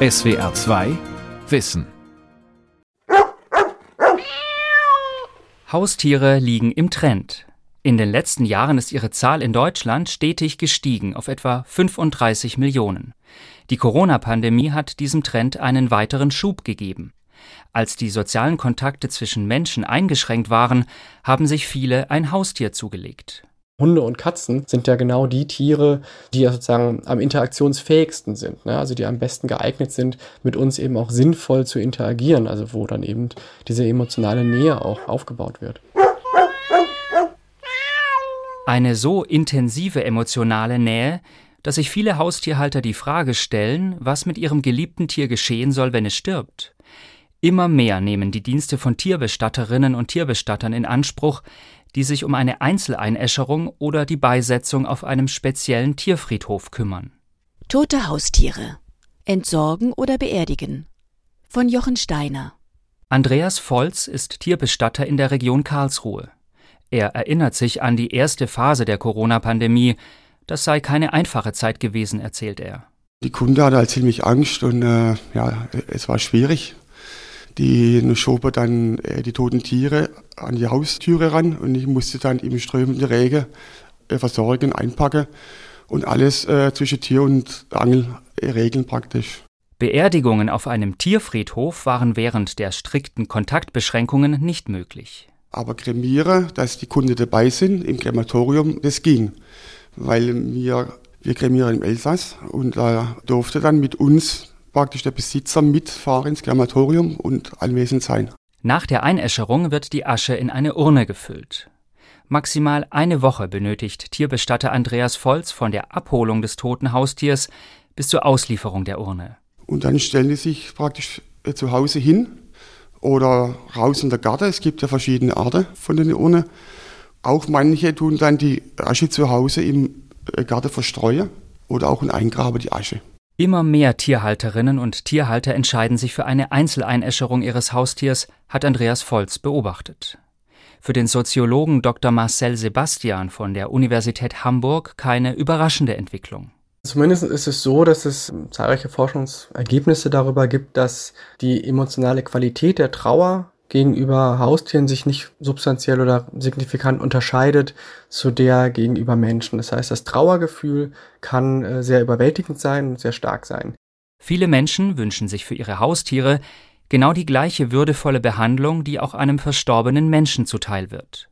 SWR 2 Wissen Haustiere liegen im Trend. In den letzten Jahren ist ihre Zahl in Deutschland stetig gestiegen auf etwa 35 Millionen. Die Corona-Pandemie hat diesem Trend einen weiteren Schub gegeben. Als die sozialen Kontakte zwischen Menschen eingeschränkt waren, haben sich viele ein Haustier zugelegt. Hunde und Katzen sind ja genau die Tiere, die ja sozusagen am interaktionsfähigsten sind, ne? also die am besten geeignet sind, mit uns eben auch sinnvoll zu interagieren, also wo dann eben diese emotionale Nähe auch aufgebaut wird. Eine so intensive emotionale Nähe, dass sich viele Haustierhalter die Frage stellen, was mit ihrem geliebten Tier geschehen soll, wenn es stirbt. Immer mehr nehmen die Dienste von Tierbestatterinnen und Tierbestattern in Anspruch, die sich um eine Einzeleinäscherung oder die Beisetzung auf einem speziellen Tierfriedhof kümmern. Tote Haustiere. Entsorgen oder beerdigen. Von Jochen Steiner. Andreas Volz ist Tierbestatter in der Region Karlsruhe. Er erinnert sich an die erste Phase der Corona-Pandemie. Das sei keine einfache Zeit gewesen, erzählt er. Die Kunde hatte halt ziemlich Angst und äh, ja, es war schwierig. Die schoben dann äh, die toten Tiere an die Haustüre ran und ich musste dann im strömenden Regen äh, versorgen, einpacken und alles äh, zwischen Tier und Angel äh, regeln praktisch. Beerdigungen auf einem Tierfriedhof waren während der strikten Kontaktbeschränkungen nicht möglich. Aber kremieren, dass die Kunden dabei sind im Krematorium, das ging. Weil wir, wir kremieren im Elsass und da durfte dann mit uns praktisch der Besitzer mitfahren ins Krematorium und anwesend sein. Nach der Einäscherung wird die Asche in eine Urne gefüllt. Maximal eine Woche benötigt Tierbestatter Andreas Volz von der Abholung des toten Haustiers bis zur Auslieferung der Urne. Und dann stellen die sich praktisch äh, zu Hause hin oder raus in der Garten. Es gibt ja verschiedene Arten von den Urnen. Auch manche tun dann die Asche zu Hause im äh, Garten verstreuen oder auch in Eingraben die Asche. Immer mehr Tierhalterinnen und Tierhalter entscheiden sich für eine Einzeleinäscherung ihres Haustiers, hat Andreas Volz beobachtet. Für den Soziologen Dr. Marcel Sebastian von der Universität Hamburg keine überraschende Entwicklung. Zumindest ist es so, dass es zahlreiche Forschungsergebnisse darüber gibt, dass die emotionale Qualität der Trauer gegenüber Haustieren sich nicht substanziell oder signifikant unterscheidet zu der gegenüber Menschen. Das heißt, das Trauergefühl kann äh, sehr überwältigend sein und sehr stark sein. Viele Menschen wünschen sich für ihre Haustiere genau die gleiche würdevolle Behandlung, die auch einem verstorbenen Menschen zuteil wird.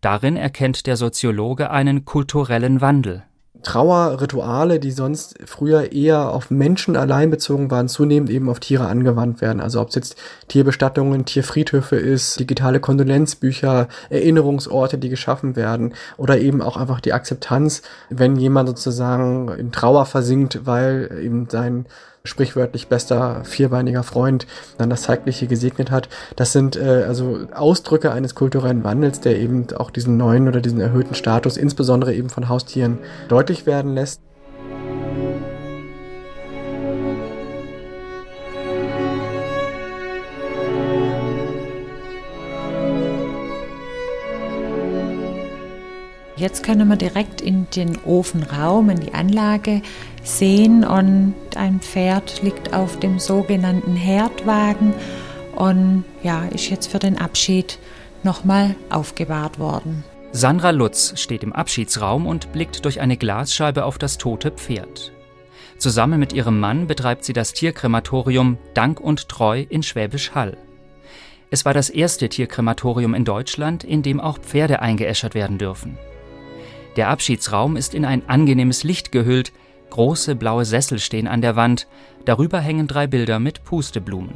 Darin erkennt der Soziologe einen kulturellen Wandel. Trauerrituale, die sonst früher eher auf Menschen allein bezogen waren, zunehmend eben auf Tiere angewandt werden. Also ob es jetzt Tierbestattungen, Tierfriedhöfe ist, digitale Kondolenzbücher, Erinnerungsorte, die geschaffen werden oder eben auch einfach die Akzeptanz, wenn jemand sozusagen in Trauer versinkt, weil eben sein sprichwörtlich bester vierbeiniger Freund dann das Zeitliche gesegnet hat. Das sind äh, also Ausdrücke eines kulturellen Wandels, der eben auch diesen neuen oder diesen erhöhten Status, insbesondere eben von Haustieren, deutlich werden lässt. Jetzt können wir direkt in den Ofenraum, in die Anlage sehen und ein Pferd liegt auf dem sogenannten Herdwagen und ja, ist jetzt für den Abschied nochmal aufgebahrt worden. Sandra Lutz steht im Abschiedsraum und blickt durch eine Glasscheibe auf das tote Pferd. Zusammen mit ihrem Mann betreibt sie das Tierkrematorium Dank und Treu in Schwäbisch Hall. Es war das erste Tierkrematorium in Deutschland, in dem auch Pferde eingeäschert werden dürfen. Der Abschiedsraum ist in ein angenehmes Licht gehüllt, große blaue Sessel stehen an der Wand, darüber hängen drei Bilder mit Pusteblumen.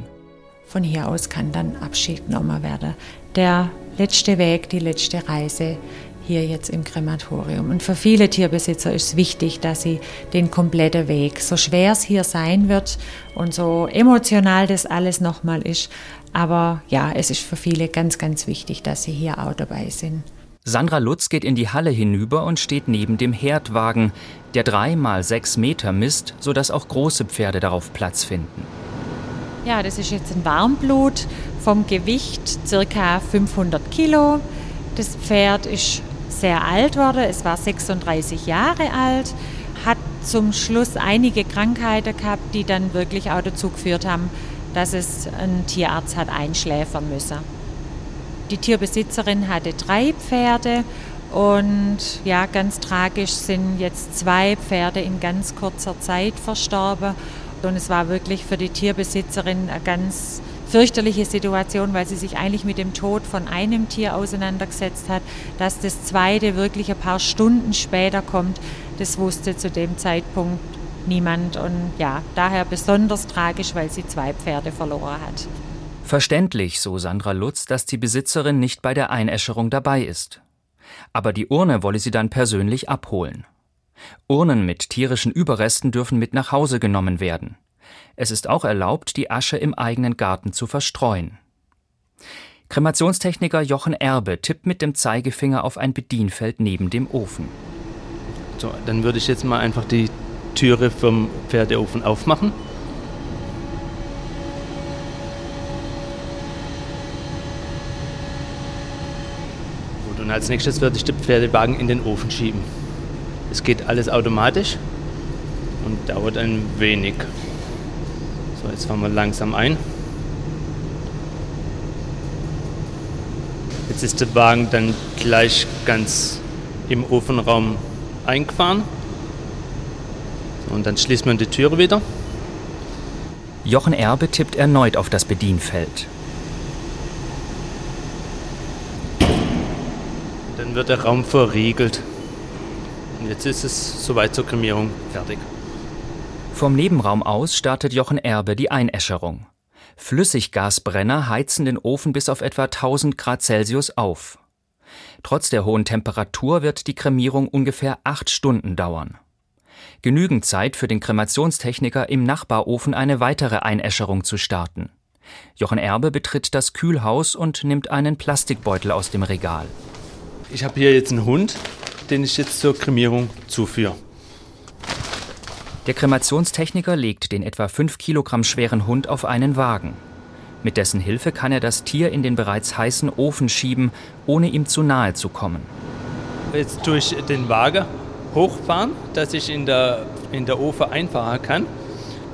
Von hier aus kann dann Abschied genommen werden. Der letzte Weg, die letzte Reise hier jetzt im Krematorium. Und für viele Tierbesitzer ist es wichtig, dass sie den kompletten Weg, so schwer es hier sein wird und so emotional das alles nochmal ist, aber ja, es ist für viele ganz, ganz wichtig, dass sie hier auch dabei sind. Sandra Lutz geht in die Halle hinüber und steht neben dem Herdwagen, der drei mal sechs Meter misst, sodass auch große Pferde darauf Platz finden. Ja, das ist jetzt ein Warmblut vom Gewicht ca. 500 Kilo. Das Pferd ist sehr alt worden, es war 36 Jahre alt, hat zum Schluss einige Krankheiten gehabt, die dann wirklich auch dazu geführt haben, dass es ein Tierarzt hat einschläfern müssen. Die Tierbesitzerin hatte drei Pferde und ja, ganz tragisch sind jetzt zwei Pferde in ganz kurzer Zeit verstorben. Und es war wirklich für die Tierbesitzerin eine ganz fürchterliche Situation, weil sie sich eigentlich mit dem Tod von einem Tier auseinandergesetzt hat. Dass das zweite wirklich ein paar Stunden später kommt, das wusste zu dem Zeitpunkt niemand. Und ja, daher besonders tragisch, weil sie zwei Pferde verloren hat. Verständlich, so Sandra Lutz, dass die Besitzerin nicht bei der Einäscherung dabei ist. Aber die Urne wolle sie dann persönlich abholen. Urnen mit tierischen Überresten dürfen mit nach Hause genommen werden. Es ist auch erlaubt, die Asche im eigenen Garten zu verstreuen. Kremationstechniker Jochen Erbe tippt mit dem Zeigefinger auf ein Bedienfeld neben dem Ofen. So, dann würde ich jetzt mal einfach die Türe vom Pferdeofen aufmachen. Als nächstes würde ich den Pferdewagen in den Ofen schieben. Es geht alles automatisch und dauert ein wenig. So, jetzt fahren wir langsam ein. Jetzt ist der Wagen dann gleich ganz im Ofenraum eingefahren. Und dann schließt man die Türe wieder. Jochen Erbe tippt erneut auf das Bedienfeld. Dann wird der Raum verriegelt. Und jetzt ist es soweit zur Kremierung fertig. Vom Nebenraum aus startet Jochen Erbe die Einäscherung. Flüssiggasbrenner heizen den Ofen bis auf etwa 1000 Grad Celsius auf. Trotz der hohen Temperatur wird die Kremierung ungefähr acht Stunden dauern. Genügend Zeit für den Kremationstechniker im Nachbarofen eine weitere Einäscherung zu starten. Jochen Erbe betritt das Kühlhaus und nimmt einen Plastikbeutel aus dem Regal. Ich habe hier jetzt einen Hund, den ich jetzt zur Kremierung zuführe. Der Kremationstechniker legt den etwa 5 Kilogramm schweren Hund auf einen Wagen. Mit dessen Hilfe kann er das Tier in den bereits heißen Ofen schieben, ohne ihm zu nahe zu kommen. Jetzt durch den Wagen hochfahren, dass ich in der, in der Ofen einfahren kann.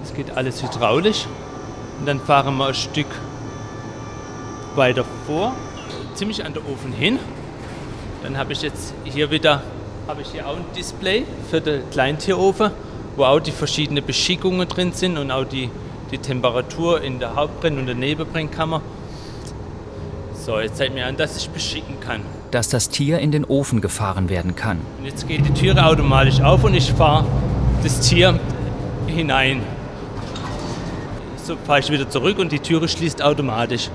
Das geht alles hydraulisch. Und dann fahren wir ein Stück weiter vor, ziemlich an der Ofen hin. Dann habe ich jetzt hier wieder habe ich hier auch ein Display für den Kleintierofen, wo auch die verschiedenen Beschickungen drin sind und auch die, die Temperatur in der Hauptbrenn- und der Nebenbrennkammer. So, jetzt zeigt mir an, dass ich beschicken kann. Dass das Tier in den Ofen gefahren werden kann. Und jetzt geht die Türe automatisch auf und ich fahre das Tier hinein. So fahre ich wieder zurück und die Türe schließt automatisch.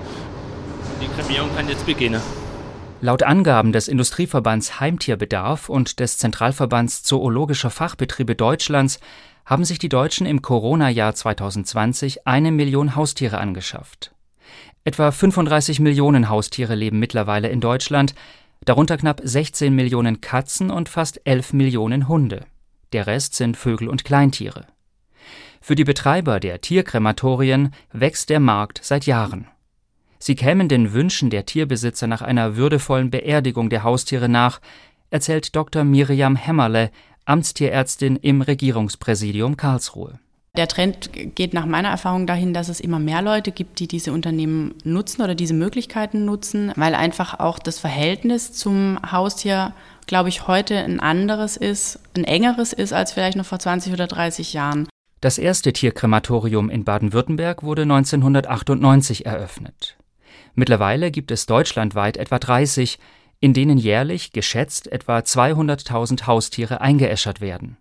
Die Kremierung kann jetzt beginnen. Laut Angaben des Industrieverbands Heimtierbedarf und des Zentralverbands Zoologischer Fachbetriebe Deutschlands haben sich die Deutschen im Corona-Jahr 2020 eine Million Haustiere angeschafft. Etwa 35 Millionen Haustiere leben mittlerweile in Deutschland, darunter knapp 16 Millionen Katzen und fast 11 Millionen Hunde. Der Rest sind Vögel und Kleintiere. Für die Betreiber der Tierkrematorien wächst der Markt seit Jahren. Sie kämen den Wünschen der Tierbesitzer nach einer würdevollen Beerdigung der Haustiere nach, erzählt Dr. Miriam Hämmerle, Amtstierärztin im Regierungspräsidium Karlsruhe. Der Trend geht nach meiner Erfahrung dahin, dass es immer mehr Leute gibt, die diese Unternehmen nutzen oder diese Möglichkeiten nutzen, weil einfach auch das Verhältnis zum Haustier, glaube ich, heute ein anderes ist, ein engeres ist als vielleicht noch vor 20 oder 30 Jahren. Das erste Tierkrematorium in Baden-Württemberg wurde 1998 eröffnet. Mittlerweile gibt es deutschlandweit etwa 30, in denen jährlich geschätzt etwa 200.000 Haustiere eingeäschert werden.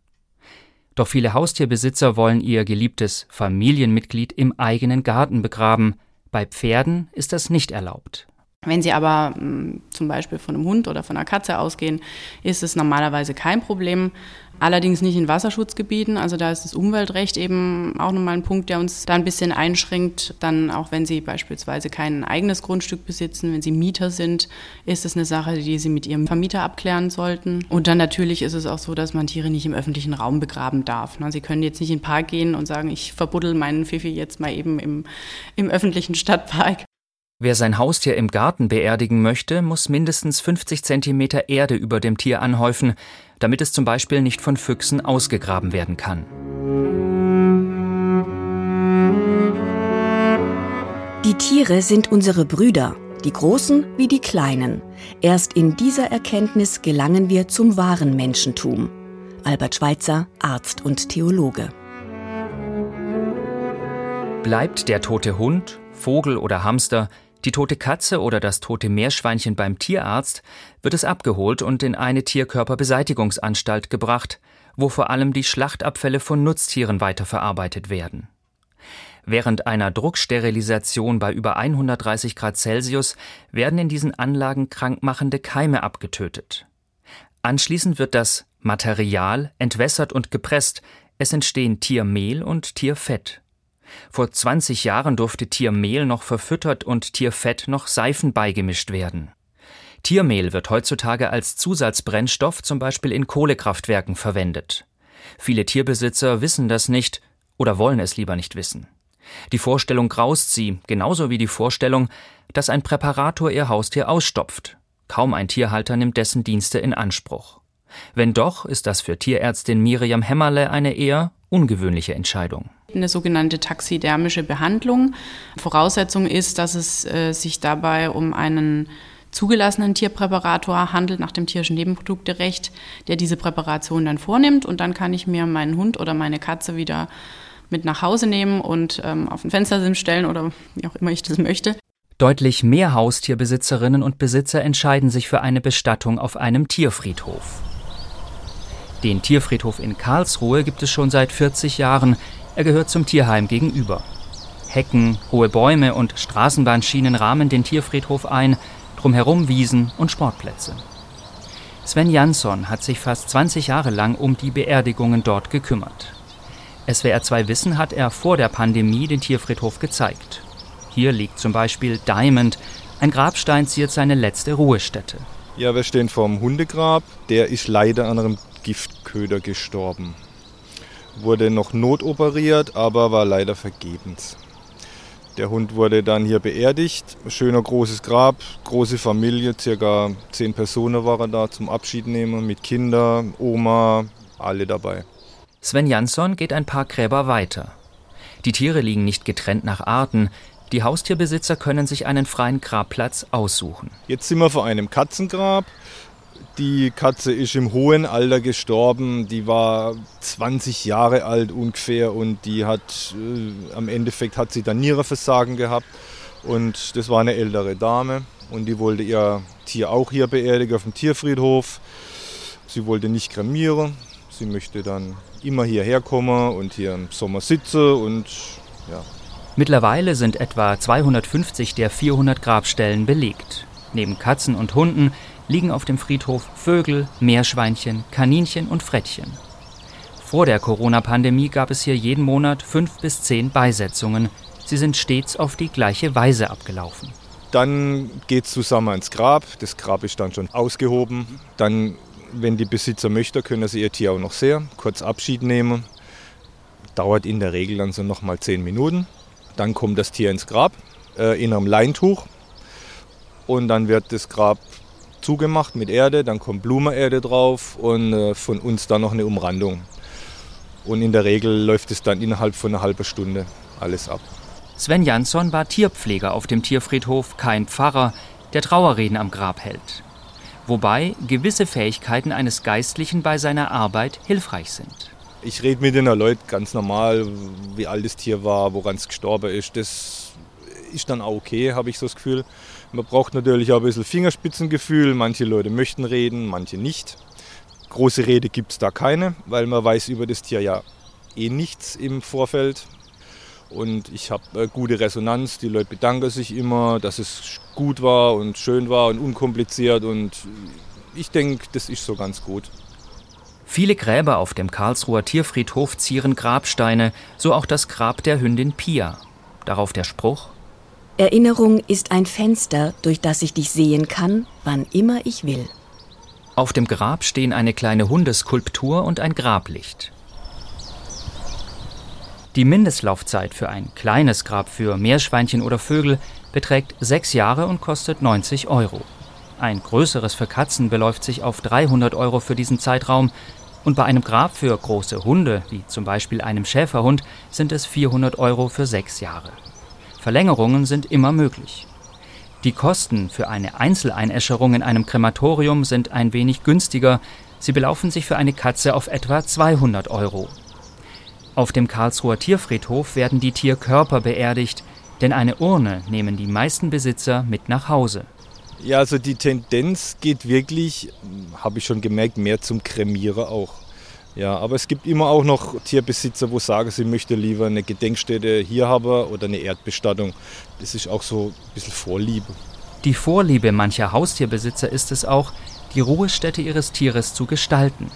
Doch viele Haustierbesitzer wollen ihr geliebtes Familienmitglied im eigenen Garten begraben. Bei Pferden ist das nicht erlaubt. Wenn Sie aber mh, zum Beispiel von einem Hund oder von einer Katze ausgehen, ist es normalerweise kein Problem. Allerdings nicht in Wasserschutzgebieten. Also da ist das Umweltrecht eben auch nochmal ein Punkt, der uns da ein bisschen einschränkt. Dann auch wenn Sie beispielsweise kein eigenes Grundstück besitzen, wenn Sie Mieter sind, ist es eine Sache, die Sie mit Ihrem Vermieter abklären sollten. Und dann natürlich ist es auch so, dass man Tiere nicht im öffentlichen Raum begraben darf. Sie können jetzt nicht in den Park gehen und sagen, ich verbuddel meinen Fifi jetzt mal eben im, im öffentlichen Stadtpark. Wer sein Haustier im Garten beerdigen möchte, muss mindestens 50 Zentimeter Erde über dem Tier anhäufen, damit es zum Beispiel nicht von Füchsen ausgegraben werden kann. Die Tiere sind unsere Brüder, die Großen wie die Kleinen. Erst in dieser Erkenntnis gelangen wir zum wahren Menschentum. Albert Schweitzer, Arzt und Theologe. Bleibt der tote Hund, Vogel oder Hamster, die tote Katze oder das tote Meerschweinchen beim Tierarzt, wird es abgeholt und in eine Tierkörperbeseitigungsanstalt gebracht, wo vor allem die Schlachtabfälle von Nutztieren weiterverarbeitet werden. Während einer Drucksterilisation bei über 130 Grad Celsius werden in diesen Anlagen krankmachende Keime abgetötet. Anschließend wird das Material entwässert und gepresst, es entstehen Tiermehl und Tierfett. Vor 20 Jahren durfte Tiermehl noch verfüttert und Tierfett noch Seifen beigemischt werden. Tiermehl wird heutzutage als Zusatzbrennstoff zum Beispiel in Kohlekraftwerken verwendet. Viele Tierbesitzer wissen das nicht oder wollen es lieber nicht wissen. Die Vorstellung graust sie, genauso wie die Vorstellung, dass ein Präparator ihr Haustier ausstopft. Kaum ein Tierhalter nimmt dessen Dienste in Anspruch. Wenn doch, ist das für Tierärztin Miriam Hämmerle eine eher ungewöhnliche Entscheidung. Eine sogenannte taxidermische Behandlung. Voraussetzung ist, dass es äh, sich dabei um einen zugelassenen Tierpräparator handelt nach dem tierischen Nebenprodukterecht, der diese Präparation dann vornimmt und dann kann ich mir meinen Hund oder meine Katze wieder mit nach Hause nehmen und ähm, auf den Fenstersims stellen oder wie auch immer ich das möchte. Deutlich mehr Haustierbesitzerinnen und Besitzer entscheiden sich für eine Bestattung auf einem Tierfriedhof. Den Tierfriedhof in Karlsruhe gibt es schon seit 40 Jahren. Er gehört zum Tierheim gegenüber. Hecken, hohe Bäume und Straßenbahnschienen rahmen den Tierfriedhof ein, drumherum Wiesen und Sportplätze. Sven Jansson hat sich fast 20 Jahre lang um die Beerdigungen dort gekümmert. SWR 2 Wissen hat er vor der Pandemie den Tierfriedhof gezeigt. Hier liegt zum Beispiel Diamond. Ein Grabstein ziert seine letzte Ruhestätte. Ja, wir stehen vor dem Hundegrab. Der ist leider an einem Giftköder gestorben. Wurde noch notoperiert, aber war leider vergebens. Der Hund wurde dann hier beerdigt. Schöner großes Grab, große Familie, circa zehn Personen waren da zum Abschied nehmen, mit Kindern, Oma, alle dabei. Sven Jansson geht ein paar Gräber weiter. Die Tiere liegen nicht getrennt nach Arten. Die Haustierbesitzer können sich einen freien Grabplatz aussuchen. Jetzt sind wir vor einem Katzengrab. Die Katze ist im hohen Alter gestorben. Die war 20 Jahre alt ungefähr und die hat äh, am Endeffekt hat sie dann Nierenversagen gehabt. Und das war eine ältere Dame und die wollte ihr Tier auch hier beerdigen auf dem Tierfriedhof. Sie wollte nicht kremieren. Sie möchte dann immer hierher kommen und hier im Sommer sitzen und ja. Mittlerweile sind etwa 250 der 400 Grabstellen belegt. Neben Katzen und Hunden liegen auf dem Friedhof Vögel, Meerschweinchen, Kaninchen und Frettchen. Vor der Corona-Pandemie gab es hier jeden Monat fünf bis zehn Beisetzungen. Sie sind stets auf die gleiche Weise abgelaufen. Dann geht es zusammen ans Grab. Das Grab ist dann schon ausgehoben. Dann, wenn die Besitzer möchten, können sie ihr Tier auch noch sehr kurz Abschied nehmen. Dauert in der Regel dann so noch mal zehn Minuten. Dann kommt das Tier ins Grab äh, in einem Leintuch und dann wird das Grab zugemacht mit Erde, dann kommt Blumenerde drauf und äh, von uns dann noch eine Umrandung. Und in der Regel läuft es dann innerhalb von einer halben Stunde alles ab. Sven Jansson war Tierpfleger auf dem Tierfriedhof, kein Pfarrer, der Trauerreden am Grab hält. Wobei gewisse Fähigkeiten eines Geistlichen bei seiner Arbeit hilfreich sind. Ich rede mit den Leuten ganz normal, wie alt das Tier war, woran es gestorben ist. Das ist dann auch okay, habe ich so das Gefühl. Man braucht natürlich auch ein bisschen Fingerspitzengefühl. Manche Leute möchten reden, manche nicht. Große Rede gibt es da keine, weil man weiß über das Tier ja eh nichts im Vorfeld. Und ich habe äh, gute Resonanz. Die Leute bedanken sich immer, dass es gut war und schön war und unkompliziert. Und ich denke, das ist so ganz gut. Viele Gräber auf dem Karlsruher Tierfriedhof zieren Grabsteine, so auch das Grab der Hündin Pia. Darauf der Spruch Erinnerung ist ein Fenster, durch das ich dich sehen kann, wann immer ich will. Auf dem Grab stehen eine kleine Hundeskulptur und ein Grablicht. Die Mindestlaufzeit für ein kleines Grab für Meerschweinchen oder Vögel beträgt sechs Jahre und kostet 90 Euro. Ein größeres für Katzen beläuft sich auf 300 Euro für diesen Zeitraum und bei einem Grab für große Hunde, wie zum Beispiel einem Schäferhund, sind es 400 Euro für sechs Jahre. Verlängerungen sind immer möglich. Die Kosten für eine Einzeleinäscherung in einem Krematorium sind ein wenig günstiger. Sie belaufen sich für eine Katze auf etwa 200 Euro. Auf dem Karlsruher Tierfriedhof werden die Tierkörper beerdigt, denn eine Urne nehmen die meisten Besitzer mit nach Hause. Ja, also die Tendenz geht wirklich, habe ich schon gemerkt, mehr zum Kremieren auch. Ja, aber es gibt immer auch noch Tierbesitzer, wo sagen, sie möchten lieber eine Gedenkstätte hier haben oder eine Erdbestattung. Das ist auch so ein bisschen Vorliebe. Die Vorliebe mancher Haustierbesitzer ist es auch, die Ruhestätte ihres Tieres zu gestalten.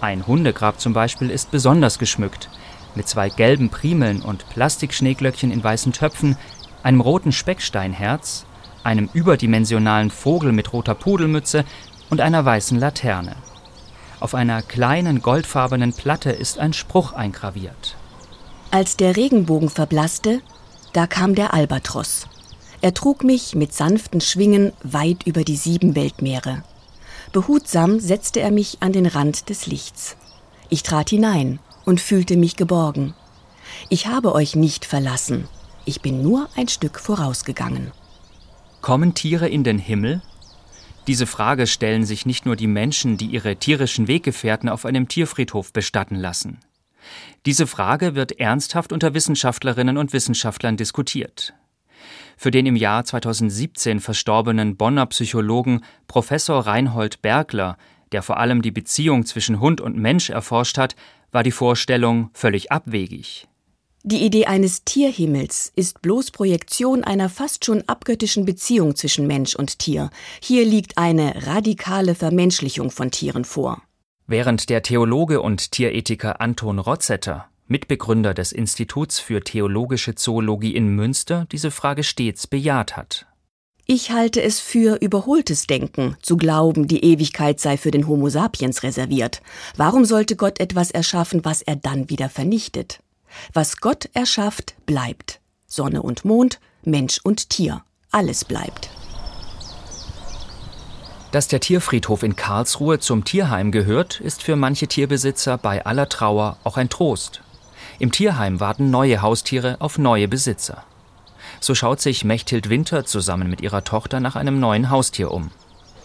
Ein Hundegrab zum Beispiel ist besonders geschmückt. Mit zwei gelben Primeln und Plastikschneeglöckchen in weißen Töpfen, einem roten Specksteinherz, einem überdimensionalen Vogel mit roter Pudelmütze und einer weißen Laterne. Auf einer kleinen goldfarbenen Platte ist ein Spruch eingraviert. Als der Regenbogen verblasste, da kam der Albatros. Er trug mich mit sanften Schwingen weit über die sieben Weltmeere. Behutsam setzte er mich an den Rand des Lichts. Ich trat hinein und fühlte mich geborgen. Ich habe euch nicht verlassen. Ich bin nur ein Stück vorausgegangen. Kommen Tiere in den Himmel? Diese Frage stellen sich nicht nur die Menschen, die ihre tierischen Weggefährten auf einem Tierfriedhof bestatten lassen. Diese Frage wird ernsthaft unter Wissenschaftlerinnen und Wissenschaftlern diskutiert. Für den im Jahr 2017 verstorbenen Bonner Psychologen Professor Reinhold Bergler, der vor allem die Beziehung zwischen Hund und Mensch erforscht hat, war die Vorstellung völlig abwegig. Die Idee eines Tierhimmels ist bloß Projektion einer fast schon abgöttischen Beziehung zwischen Mensch und Tier. Hier liegt eine radikale Vermenschlichung von Tieren vor. Während der Theologe und Tierethiker Anton Rotzetter, Mitbegründer des Instituts für theologische Zoologie in Münster, diese Frage stets bejaht hat. Ich halte es für überholtes Denken, zu glauben, die Ewigkeit sei für den Homo sapiens reserviert. Warum sollte Gott etwas erschaffen, was er dann wieder vernichtet? Was Gott erschafft, bleibt. Sonne und Mond, Mensch und Tier, alles bleibt. Dass der Tierfriedhof in Karlsruhe zum Tierheim gehört, ist für manche Tierbesitzer bei aller Trauer auch ein Trost. Im Tierheim warten neue Haustiere auf neue Besitzer. So schaut sich Mechthild Winter zusammen mit ihrer Tochter nach einem neuen Haustier um.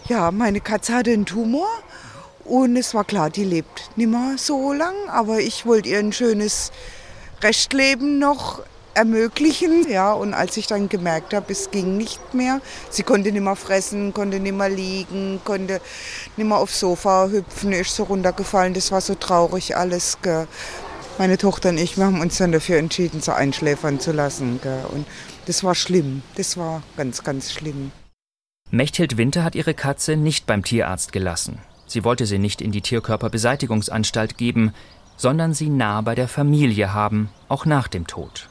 Ja, meine Katze hatte einen Tumor und es war klar, die lebt nicht mehr so lang, aber ich wollte ihr ein schönes Restleben noch ermöglichen. Ja, und als ich dann gemerkt habe, es ging nicht mehr, sie konnte nicht mehr fressen, konnte nicht mehr liegen, konnte nicht mehr aufs Sofa hüpfen, ist so runtergefallen. Das war so traurig alles. Gell. Meine Tochter und ich, wir haben uns dann dafür entschieden, sie einschläfern zu lassen. Gell. Und das war schlimm. Das war ganz, ganz schlimm. Mechthild Winter hat ihre Katze nicht beim Tierarzt gelassen. Sie wollte sie nicht in die Tierkörperbeseitigungsanstalt geben, sondern sie nah bei der Familie haben, auch nach dem Tod.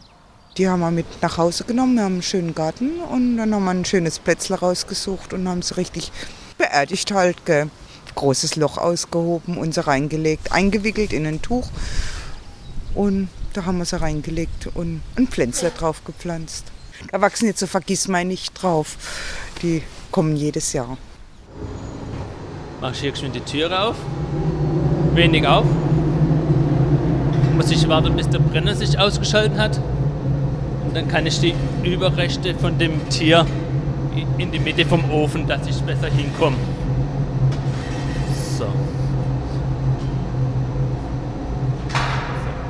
Die haben wir mit nach Hause genommen, wir haben einen schönen Garten und dann haben wir ein schönes Plätzle rausgesucht und haben sie richtig beerdigt halt. Gell. Großes Loch ausgehoben und sie reingelegt, eingewickelt in ein Tuch und da haben wir sie reingelegt und ein Pflänzler drauf gepflanzt. Da wachsen jetzt so nicht drauf. Die kommen jedes Jahr. Mach ich hier geschwind die Türe auf. Wenig auf muss ich warten, bis der Brenner sich ausgeschaltet hat. Und dann kann ich die Überreste von dem Tier in die Mitte vom Ofen, dass ich besser hinkomme. So.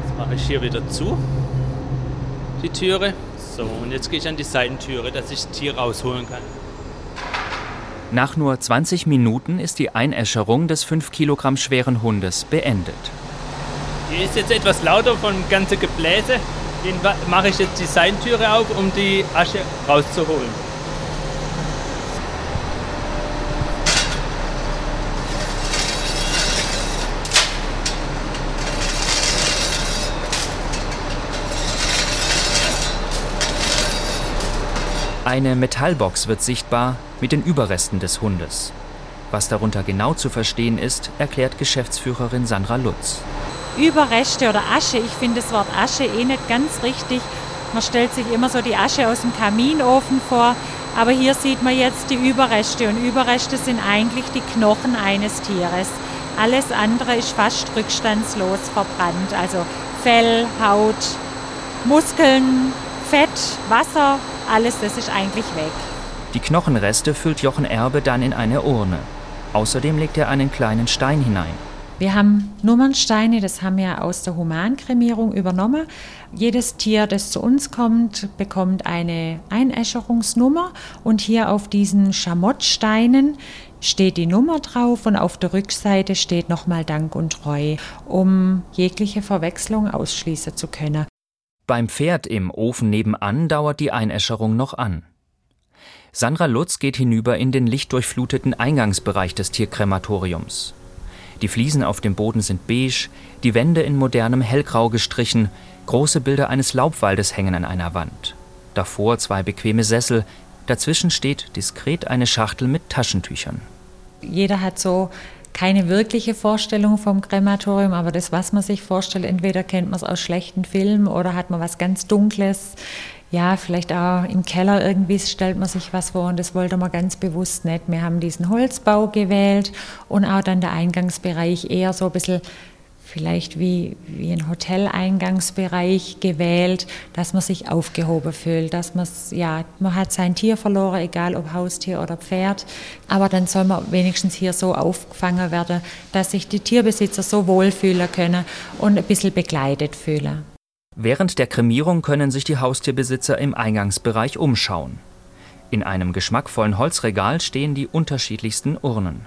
Jetzt mache ich hier wieder zu, die Türe. So, und jetzt gehe ich an die Seitentüre, dass ich das Tier rausholen kann. Nach nur 20 Minuten ist die Einäscherung des 5 Kilogramm schweren Hundes beendet. Die ist jetzt etwas lauter von ganze Gebläse. Den mache ich jetzt die Seitentüre auf, um die Asche rauszuholen. Eine Metallbox wird sichtbar mit den Überresten des Hundes. Was darunter genau zu verstehen ist, erklärt Geschäftsführerin Sandra Lutz. Überreste oder Asche. Ich finde das Wort Asche eh nicht ganz richtig. Man stellt sich immer so die Asche aus dem Kaminofen vor, aber hier sieht man jetzt die Überreste und Überreste sind eigentlich die Knochen eines Tieres. Alles andere ist fast rückstandslos verbrannt, also Fell, Haut, Muskeln, Fett, Wasser, alles das ist eigentlich weg. Die Knochenreste füllt Jochen Erbe dann in eine Urne. Außerdem legt er einen kleinen Stein hinein. Wir haben Nummernsteine, das haben wir aus der Humankremierung übernommen. Jedes Tier, das zu uns kommt, bekommt eine Einäscherungsnummer und hier auf diesen Schamottsteinen steht die Nummer drauf und auf der Rückseite steht nochmal Dank und Treu, um jegliche Verwechslung ausschließen zu können. Beim Pferd im Ofen nebenan dauert die Einäscherung noch an. Sandra Lutz geht hinüber in den lichtdurchfluteten Eingangsbereich des Tierkrematoriums. Die Fliesen auf dem Boden sind beige, die Wände in modernem Hellgrau gestrichen, große Bilder eines Laubwaldes hängen an einer Wand. Davor zwei bequeme Sessel, dazwischen steht diskret eine Schachtel mit Taschentüchern. Jeder hat so keine wirkliche Vorstellung vom Krematorium, aber das, was man sich vorstellt, entweder kennt man es aus schlechten Filmen oder hat man was ganz Dunkles ja, vielleicht auch im Keller irgendwie stellt man sich was vor und das wollte man ganz bewusst nicht. Wir haben diesen Holzbau gewählt und auch dann der Eingangsbereich eher so ein bisschen vielleicht wie, wie ein Hoteleingangsbereich gewählt, dass man sich aufgehoben fühlt, dass man ja, man hat sein Tier verloren, egal ob Haustier oder Pferd, aber dann soll man wenigstens hier so aufgefangen werden, dass sich die Tierbesitzer so wohlfühlen können und ein bisschen begleitet fühlen. Während der Kremierung können sich die Haustierbesitzer im Eingangsbereich umschauen. In einem geschmackvollen Holzregal stehen die unterschiedlichsten Urnen.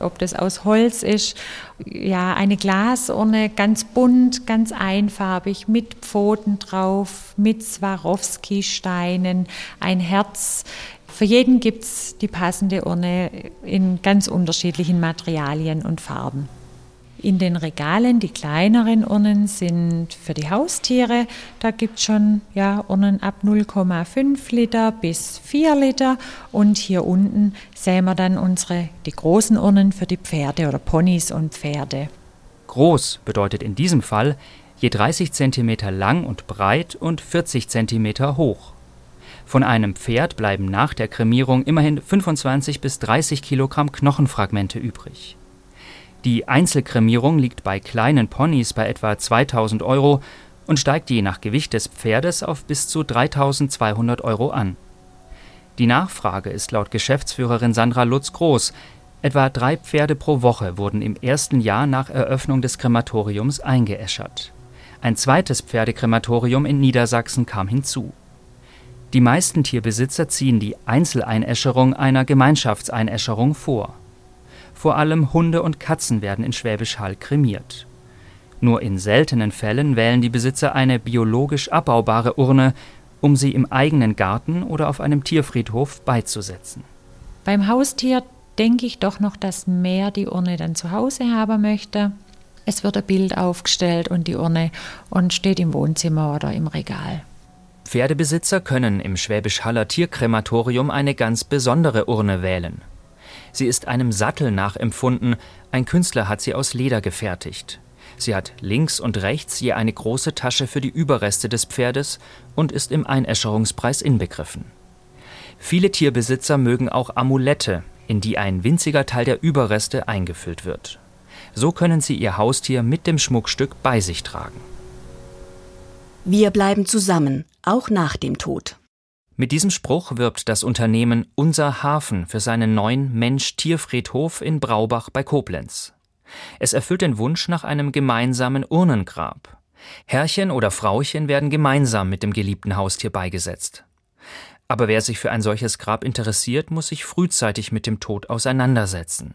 Ob das aus Holz ist, ja, eine Glasurne, ganz bunt, ganz einfarbig, mit Pfoten drauf, mit Swarovski-Steinen, ein Herz. Für jeden gibt es die passende Urne in ganz unterschiedlichen Materialien und Farben. In den Regalen, die kleineren Urnen sind für die Haustiere. Da gibt es schon ja, Urnen ab 0,5 Liter bis 4 Liter. Und hier unten sehen wir dann unsere, die großen Urnen für die Pferde oder Ponys und Pferde. Groß bedeutet in diesem Fall je 30 cm lang und breit und 40 cm hoch. Von einem Pferd bleiben nach der Kremierung immerhin 25 bis 30 Kilogramm Knochenfragmente übrig. Die Einzelkremierung liegt bei kleinen Ponys bei etwa 2000 Euro und steigt je nach Gewicht des Pferdes auf bis zu 3200 Euro an. Die Nachfrage ist laut Geschäftsführerin Sandra Lutz groß. Etwa drei Pferde pro Woche wurden im ersten Jahr nach Eröffnung des Krematoriums eingeäschert. Ein zweites Pferdekrematorium in Niedersachsen kam hinzu. Die meisten Tierbesitzer ziehen die Einzeleinäscherung einer Gemeinschaftseinäscherung vor vor allem Hunde und Katzen werden in Schwäbisch Hall kremiert. Nur in seltenen Fällen wählen die Besitzer eine biologisch abbaubare Urne, um sie im eigenen Garten oder auf einem Tierfriedhof beizusetzen. Beim Haustier denke ich doch noch, dass mehr die Urne dann zu Hause haben möchte. Es wird ein Bild aufgestellt und die Urne und steht im Wohnzimmer oder im Regal. Pferdebesitzer können im Schwäbisch Haller Tierkrematorium eine ganz besondere Urne wählen. Sie ist einem Sattel nachempfunden, ein Künstler hat sie aus Leder gefertigt. Sie hat links und rechts je eine große Tasche für die Überreste des Pferdes und ist im Einäscherungspreis inbegriffen. Viele Tierbesitzer mögen auch Amulette, in die ein winziger Teil der Überreste eingefüllt wird. So können sie ihr Haustier mit dem Schmuckstück bei sich tragen. Wir bleiben zusammen, auch nach dem Tod. Mit diesem Spruch wirbt das Unternehmen Unser Hafen für seinen neuen Mensch-Tierfriedhof in Braubach bei Koblenz. Es erfüllt den Wunsch nach einem gemeinsamen Urnengrab. Herrchen oder Frauchen werden gemeinsam mit dem geliebten Haustier beigesetzt. Aber wer sich für ein solches Grab interessiert, muss sich frühzeitig mit dem Tod auseinandersetzen.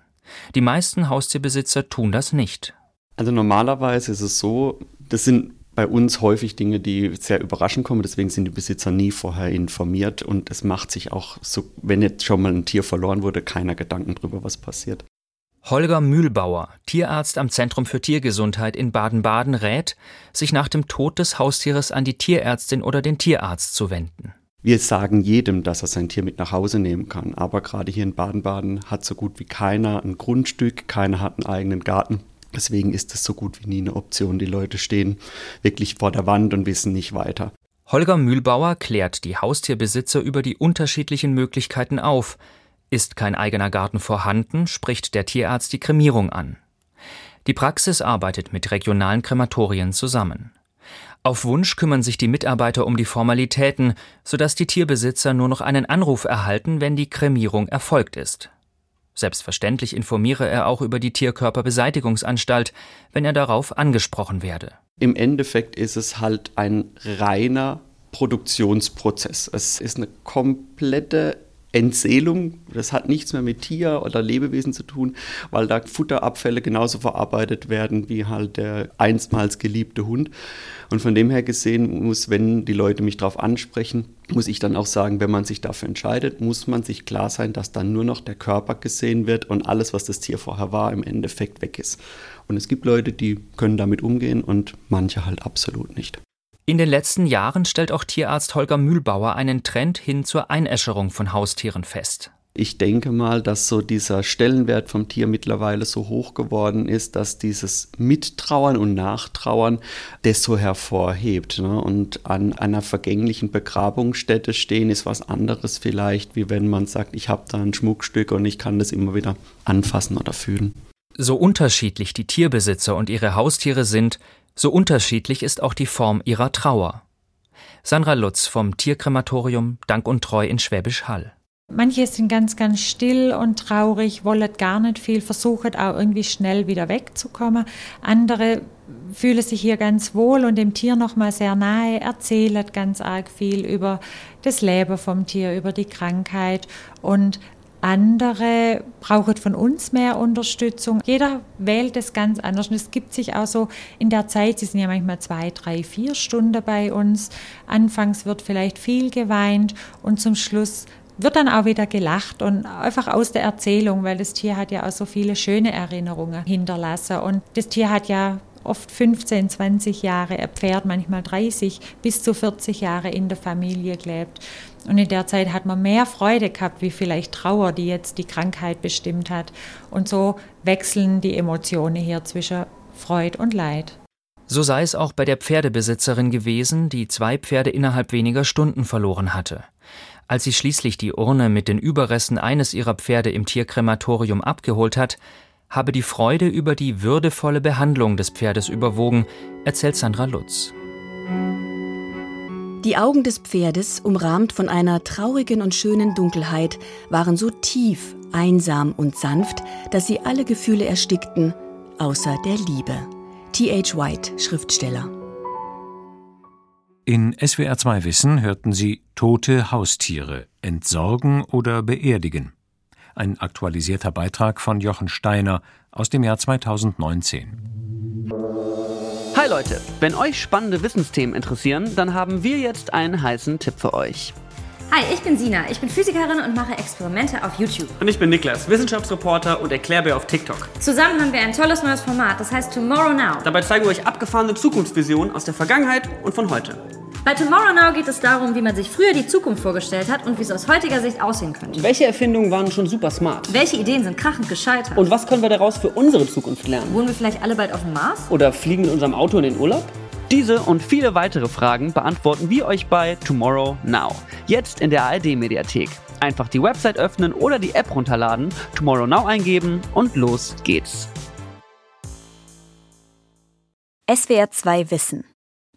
Die meisten Haustierbesitzer tun das nicht. Also normalerweise ist es so, das sind bei uns häufig Dinge, die sehr überraschend kommen. Deswegen sind die Besitzer nie vorher informiert und es macht sich auch, so, wenn jetzt schon mal ein Tier verloren wurde, keiner Gedanken darüber, was passiert. Holger Mühlbauer, Tierarzt am Zentrum für Tiergesundheit in Baden-Baden, rät, sich nach dem Tod des Haustieres an die Tierärztin oder den Tierarzt zu wenden. Wir sagen jedem, dass er sein Tier mit nach Hause nehmen kann. Aber gerade hier in Baden-Baden hat so gut wie keiner ein Grundstück, keiner hat einen eigenen Garten. Deswegen ist es so gut wie nie eine Option. Die Leute stehen wirklich vor der Wand und wissen nicht weiter. Holger Mühlbauer klärt die Haustierbesitzer über die unterschiedlichen Möglichkeiten auf. Ist kein eigener Garten vorhanden, spricht der Tierarzt die Kremierung an. Die Praxis arbeitet mit regionalen Krematorien zusammen. Auf Wunsch kümmern sich die Mitarbeiter um die Formalitäten, sodass die Tierbesitzer nur noch einen Anruf erhalten, wenn die Kremierung erfolgt ist. Selbstverständlich informiere er auch über die Tierkörperbeseitigungsanstalt, wenn er darauf angesprochen werde. Im Endeffekt ist es halt ein reiner Produktionsprozess. Es ist eine komplette Entseelung, das hat nichts mehr mit Tier oder Lebewesen zu tun, weil da Futterabfälle genauso verarbeitet werden wie halt der einstmals geliebte Hund. Und von dem her gesehen muss, wenn die Leute mich darauf ansprechen, muss ich dann auch sagen, wenn man sich dafür entscheidet, muss man sich klar sein, dass dann nur noch der Körper gesehen wird und alles, was das Tier vorher war, im Endeffekt weg ist. Und es gibt Leute, die können damit umgehen und manche halt absolut nicht. In den letzten Jahren stellt auch Tierarzt Holger Mühlbauer einen Trend hin zur Einäscherung von Haustieren fest. Ich denke mal, dass so dieser Stellenwert vom Tier mittlerweile so hoch geworden ist, dass dieses Mittrauern und Nachtrauern das so hervorhebt. Ne? Und an einer vergänglichen Begrabungsstätte stehen ist was anderes vielleicht, wie wenn man sagt, ich habe da ein Schmuckstück und ich kann das immer wieder anfassen oder fühlen. So unterschiedlich die Tierbesitzer und ihre Haustiere sind, so unterschiedlich ist auch die Form ihrer Trauer. Sandra Lutz vom Tierkrematorium Dank und Treu in Schwäbisch Hall. Manche sind ganz, ganz still und traurig, wollen gar nicht viel, versuchen auch irgendwie schnell wieder wegzukommen. Andere fühlen sich hier ganz wohl und dem Tier nochmal sehr nahe, erzählen ganz arg viel über das Leben vom Tier, über die Krankheit und andere brauchen von uns mehr Unterstützung. Jeder wählt es ganz anders. Und es gibt sich auch so in der Zeit, sie sind ja manchmal zwei, drei, vier Stunden bei uns. Anfangs wird vielleicht viel geweint und zum Schluss wird dann auch wieder gelacht und einfach aus der Erzählung, weil das Tier hat ja auch so viele schöne Erinnerungen hinterlassen. Und das Tier hat ja oft 15, 20 Jahre, ein Pferd manchmal 30 bis zu 40 Jahre in der Familie gelebt. Und in der Zeit hat man mehr Freude gehabt, wie vielleicht Trauer, die jetzt die Krankheit bestimmt hat. Und so wechseln die Emotionen hier zwischen Freud und Leid. So sei es auch bei der Pferdebesitzerin gewesen, die zwei Pferde innerhalb weniger Stunden verloren hatte. Als sie schließlich die Urne mit den Überresten eines ihrer Pferde im Tierkrematorium abgeholt hat, habe die Freude über die würdevolle Behandlung des Pferdes überwogen, erzählt Sandra Lutz. Die Augen des Pferdes, umrahmt von einer traurigen und schönen Dunkelheit, waren so tief, einsam und sanft, dass sie alle Gefühle erstickten, außer der Liebe. T.H. White, Schriftsteller. In SWR 2 Wissen hörten Sie Tote Haustiere, entsorgen oder beerdigen. Ein aktualisierter Beitrag von Jochen Steiner aus dem Jahr 2019. Hi Leute, wenn euch spannende Wissensthemen interessieren, dann haben wir jetzt einen heißen Tipp für euch. Hi, ich bin Sina. Ich bin Physikerin und mache Experimente auf YouTube. Und ich bin Niklas, Wissenschaftsreporter und Erklärbär auf TikTok. Zusammen haben wir ein tolles neues Format, das heißt Tomorrow Now. Dabei zeigen wir euch abgefahrene Zukunftsvisionen aus der Vergangenheit und von heute. Bei Tomorrow Now geht es darum, wie man sich früher die Zukunft vorgestellt hat und wie es aus heutiger Sicht aussehen könnte. Welche Erfindungen waren schon super smart? Welche Ideen sind krachend gescheitert? Und was können wir daraus für unsere Zukunft lernen? Wohnen wir vielleicht alle bald auf dem Mars? Oder fliegen mit unserem Auto in den Urlaub? Diese und viele weitere Fragen beantworten wir euch bei Tomorrow Now. Jetzt in der ARD-Mediathek. Einfach die Website öffnen oder die App runterladen, Tomorrow Now eingeben und los geht's. SWR 2 Wissen